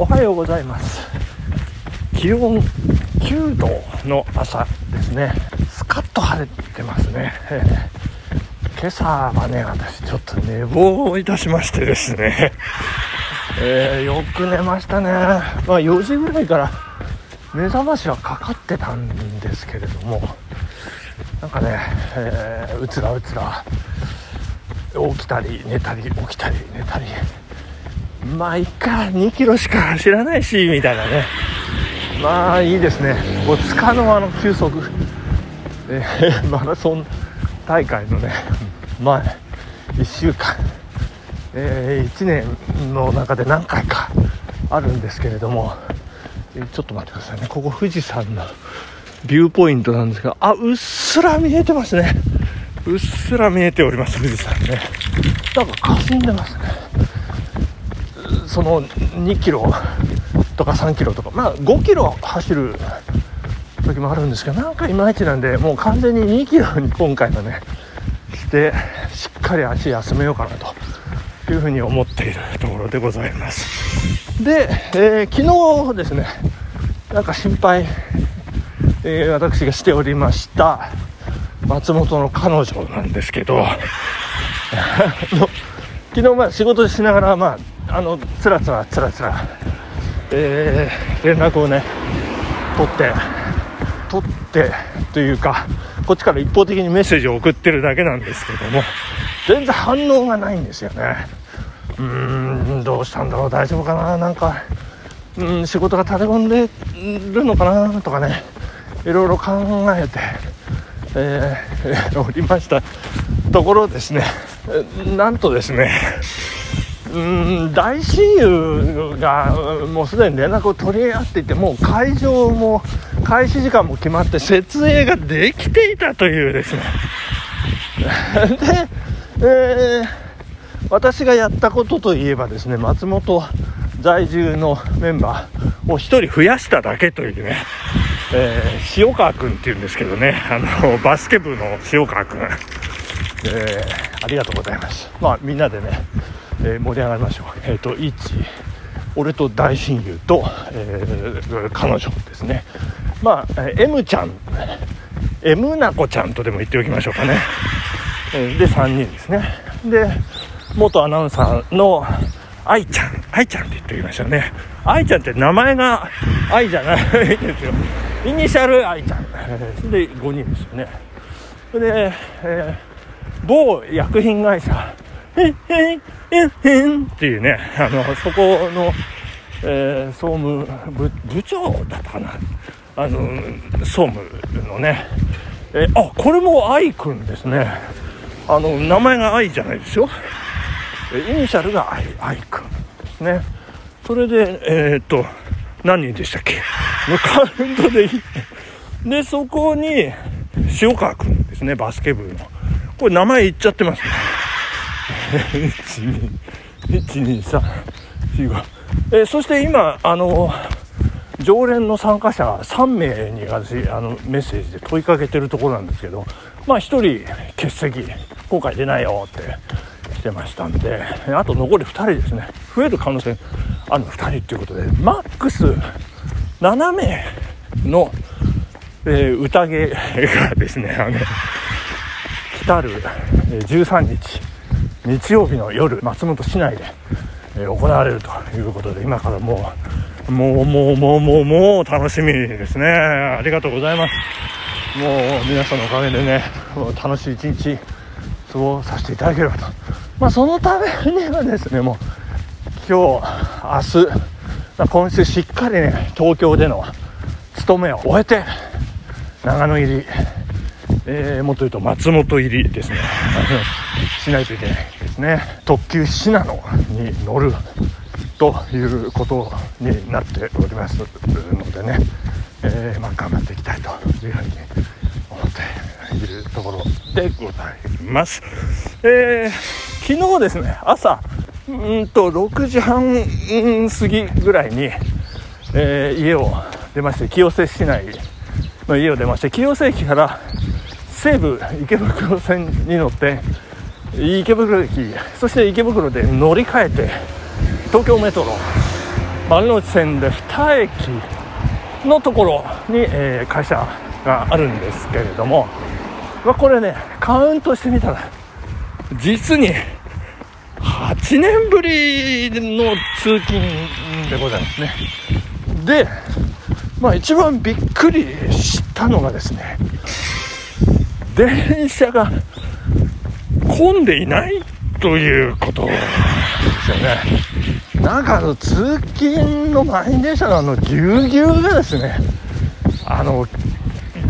おはようございます。気温9度の朝ですね。スカッと晴れてますね、えー、今朝はね私ちょっと寝坊いたしましてですね、えー、よく寝ましたね。まあ4時ぐらいから目覚ましはかかってたんですけれどもなんかね、えー、うつらうつら起きたり寝たり起きたり寝たりまあいっか2キロしか走らないしみたいなね。まあいいですね。もうつかの間の休息、えー、マラソン大会のね前1週間、えー、1年の中で何回かあるんですけれども、えー、ちょっと待ってくださいね。ここ富士山のビューポイントなんですが。あうっすら見えてますね。うっすら見えております富士山ね。なんか霞んでますね。その2キロとか3キロとかまあ5キロ走る時もあるんですけどなんかいまいちなんでもう完全に2キロに今回はねしてしっかり足休めようかなというふうに思っているところでございます。で、えー、昨日ですねなんか心配、えー、私がしておりました松本の彼女なんですけど 昨日まあ仕事しながらまああのつらつらつらつら、えー、連絡をね取って取ってというかこっちから一方的にメッセージを送ってるだけなんですけども全然反応がないんですよね。うーんどうしたんだろう大丈夫かななんかうん仕事が立て込んでるのかなとかねいろいろ考えてえー、おりました。ところですねなんとですねうん大親友がもうすでに連絡を取り合っていてもう会場も開始時間も決まって設営ができていたというですね で、えー、私がやったことといえばですね松本在住のメンバーを1人増やしただけというねえー、塩川君っていうんですけどね、あの、バスケ部の塩川君、えー、ありがとうございます。まあ、みんなでね、えー、盛り上がりましょう。えっ、ー、と、1、俺と大親友と、えー、彼女ですね。まあ、M ちゃん、M なこちゃんとでも言っておきましょうかね。えで、3人ですね。で、元アナウンサーの愛ちゃん、愛ちゃんって言っておきましたね。愛ちゃんって名前が愛じゃないですよ。イニシャル愛ちゃん、で5人ですよねで、えー、某薬品会社っていうね。あのそこの、えー、総務部部長だったかな。あの総務のね。えー、あこれも愛くんですね。あの名前が愛じゃないですよ。イニシャルが愛愛くんですね。それでえー、っと何人でしたっけ？カウントでいい。でそこに塩川君ですね。バスケ部の。これ名前言っちゃってますね。12345えそして今あの常連の参加者3名に私あのメッセージで問いかけてるところなんですけどまあ1人欠席今回出ないよって来てましたんであと残り2人ですね。増える可能性あるの2人っていうことでマックス7名の、えー、宴がですねあの来たる13日。日曜日の夜松本市内で、えー、行われるということで今からもうもうもうもうもうもう楽しみですね。ありがとうございます。もう皆さんのおかげでね楽しい一日過ごさせていただければと。まあそのためにはですねもう今日明日今週しっかりね東京での務めを終えて長野入り、えー、もっと言うと松本入りですね。しないといけないですね。特急信濃に乗るということになっておりますのでね、えー、まあ、頑張っていきたいというふうに思っているところでございます、えー、昨日ですね朝うんと6時半過ぎぐらいに、えー、家を出まして清瀬市内の家を出まして清瀬駅から西武池袋線に乗って池袋駅。そして池袋で乗り換えて東京メトロ丸の内線で2駅のところに、えー、会社があるんですけれども、まあ、これねカウントしてみたら実に8年ぶりの通勤でございますね。で、まあ、一番びっくりしたのがですね電車が混んでいないということ。ですよね。なんかあの通勤の満員電車のあのぎゅうぎゅうがですね。あの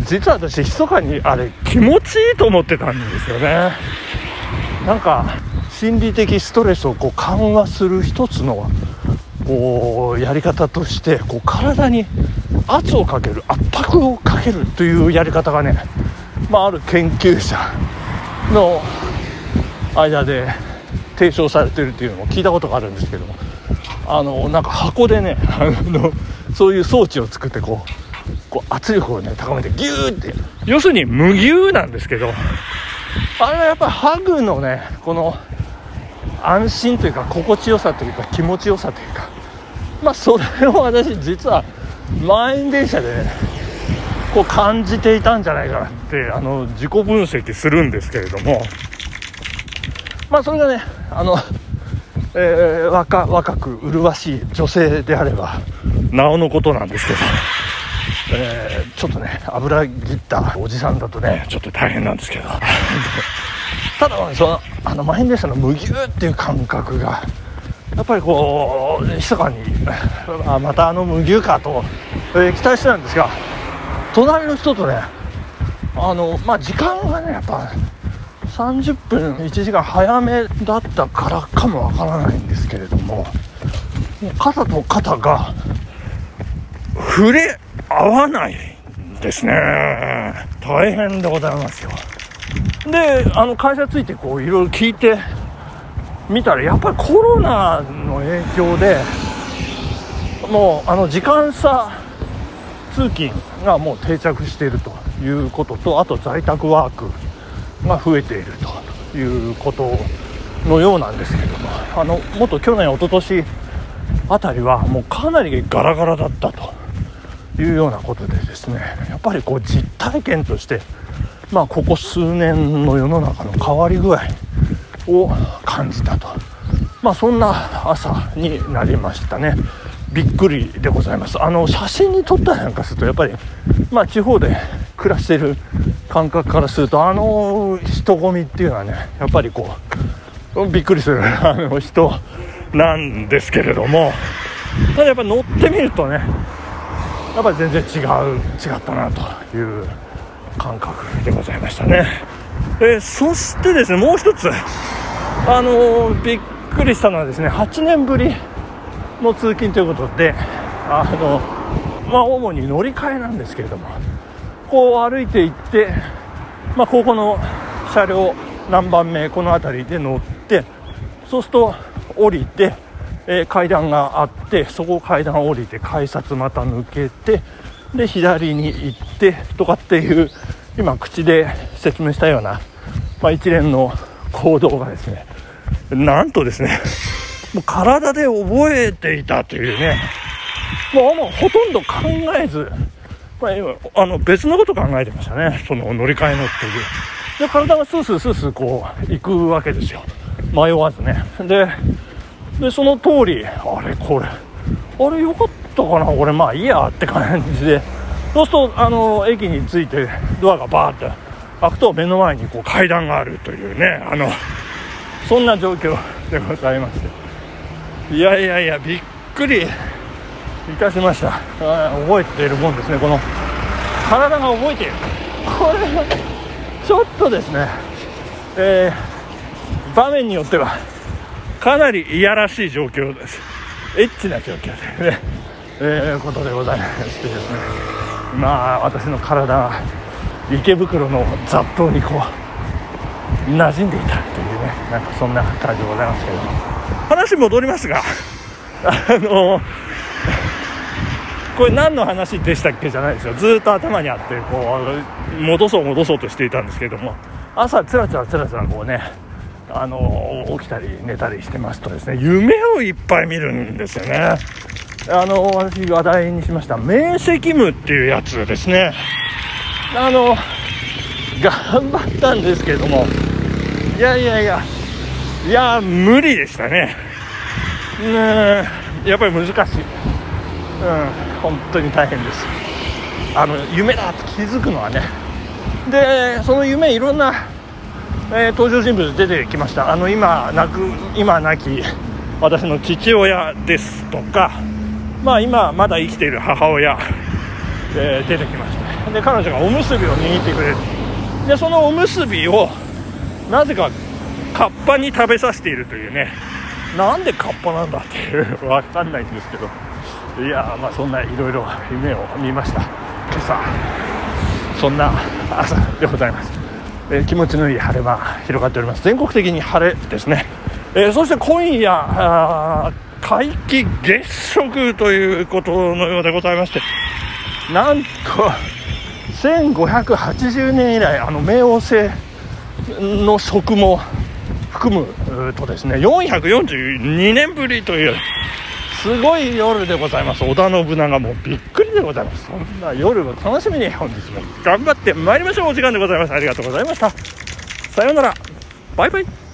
実は私密かにあれ気持ちいいと思ってたんですよね。なんか心理的ストレスをこう緩和する一つのこうやり方としてこう体に圧をかける圧迫をかけるというやり方がね、まあ、ある研究者の間で提唱されてるっていうのも聞いたことがあるんですけどもあのなんか箱でねあのそういう装置を作ってこうこう圧力をね高めてギューって。要するに無牛なんですけど。あれはやっぱりハグのねこの安心というか心地よさというか気持ちよさというか。まあそれを私実は満員電車でねこう感じていたんじゃないかなってあの自己分析するんですけれどもまあそれがねあの、えー、若若く麗しい女性であれば。なおのことなんですけど、えー、ちょっとね油ぎったおじさんだとね。ちょっと大変なんですけど。ただそのあの満員電車の無牛っていう感覚がやっぱりこう密かにあまたあの無牛かと、えー、期待してたんですが隣の人とねあのまあ時間がねやっぱ30分1時間早めだったからかもわからないんですけれども肩と肩が触れ合わないですね。大変でございますよ。であの会社ついてこういろいろ聞いてみたらやっぱりコロナの影響でもうあの時間差通勤がもう定着しているということとあと在宅ワーク。が増えているということのようなんですけどもあのもっと去年一昨年あたりはもうかなりガラガラだったというようなことでですねやっぱりこう実体験としてまあここ数年の世の中の変わり具合を感じたと。まあそんな朝になりましたね。びっくりでございます。あの写真に撮ったなんかするとやっぱりまあ地方で暮らしてる感覚からするとあの人混みっていうのはねやっぱりこうびっくりする。あの人なんですけれども。ただやっぱ乗ってみるとねやっぱり全然違う違ったなという感覚でございましたね、えー、そしてですねもう一つ。あのー、びっくりしたのはですね8年ぶりの通勤ということであのまあ主に乗り換えなんですけれども。こう歩いていって、まあ、ここの車両何番目この辺りで乗ってそうすると降りて、えー、階段があってそこを階段降りて改札また抜けてで左に行ってとかっていう今口で説明したような、まあ、一連の行動がですねなんとですねもう体で覚えていたというね。もうほとんど考えず、まあ、今あの別のこと考えてましたね。その乗り換えのっていう。で体がスースースースーこう行くわけですよ。迷わずね。ででその通りあれこれあれよかったかな？俺まあいいやって感じで。そうするとあの駅に着いてドアがバーって開くと目の前にこう階段があるというね。あのそんな状況でございまして。いやいやいやびっくり。いたしました。覚えているもんですね。この体が覚えている。これはちょっとですね。えー、場面によってはかなりいやらしい状況です。エッチな状況でね。えー、ことでございましてですね。まあ私の体が池袋の雑踏にこう馴染んでいたというね。なんかそんな感じでございますけど話戻りますがあのこれ何の話でしたっけじゃないですよ。ずっと頭にあってこう戻そう戻そうとしていたんですけれども。朝つらつらつらつらこうねあの起きたり寝たりしてますとですね夢をいっぱい見るんですよね。あの私話題にしました明晰夢っていうやつですね。あの頑張ったんですけれども。いやいやいや。いや無理でしたね。うんやっぱり難しい。うん。本当に大変です。あの夢だと気づくのはね。でその夢いろんな、えー、登場人物出てきました。あの今亡く今亡き私の父親ですとかまあ今まだ生きている母親、えー、出てきました。で彼女がおむすびを握ってくれる。でそのおむすびをなぜかカッパに食べさせているというね。なんでカッパなんだっていう分かんないんですけど。いやまあそんないろいろ夢を見ました。今朝そんな朝でございます、えー、気持ちのいい晴れ間広がっております。全国的に晴れですね、えー、そして今夜皆既月食ということのようでございましてなんと1580年以来あの冥王星の食も含むとですね442年ぶりというすごい夜でございます。織田信長もびっくりでございます。そんな夜を楽しみに本日も頑張ってまいりましょう。お時間でございます。ありがとうございました。さようなら。バイバイ。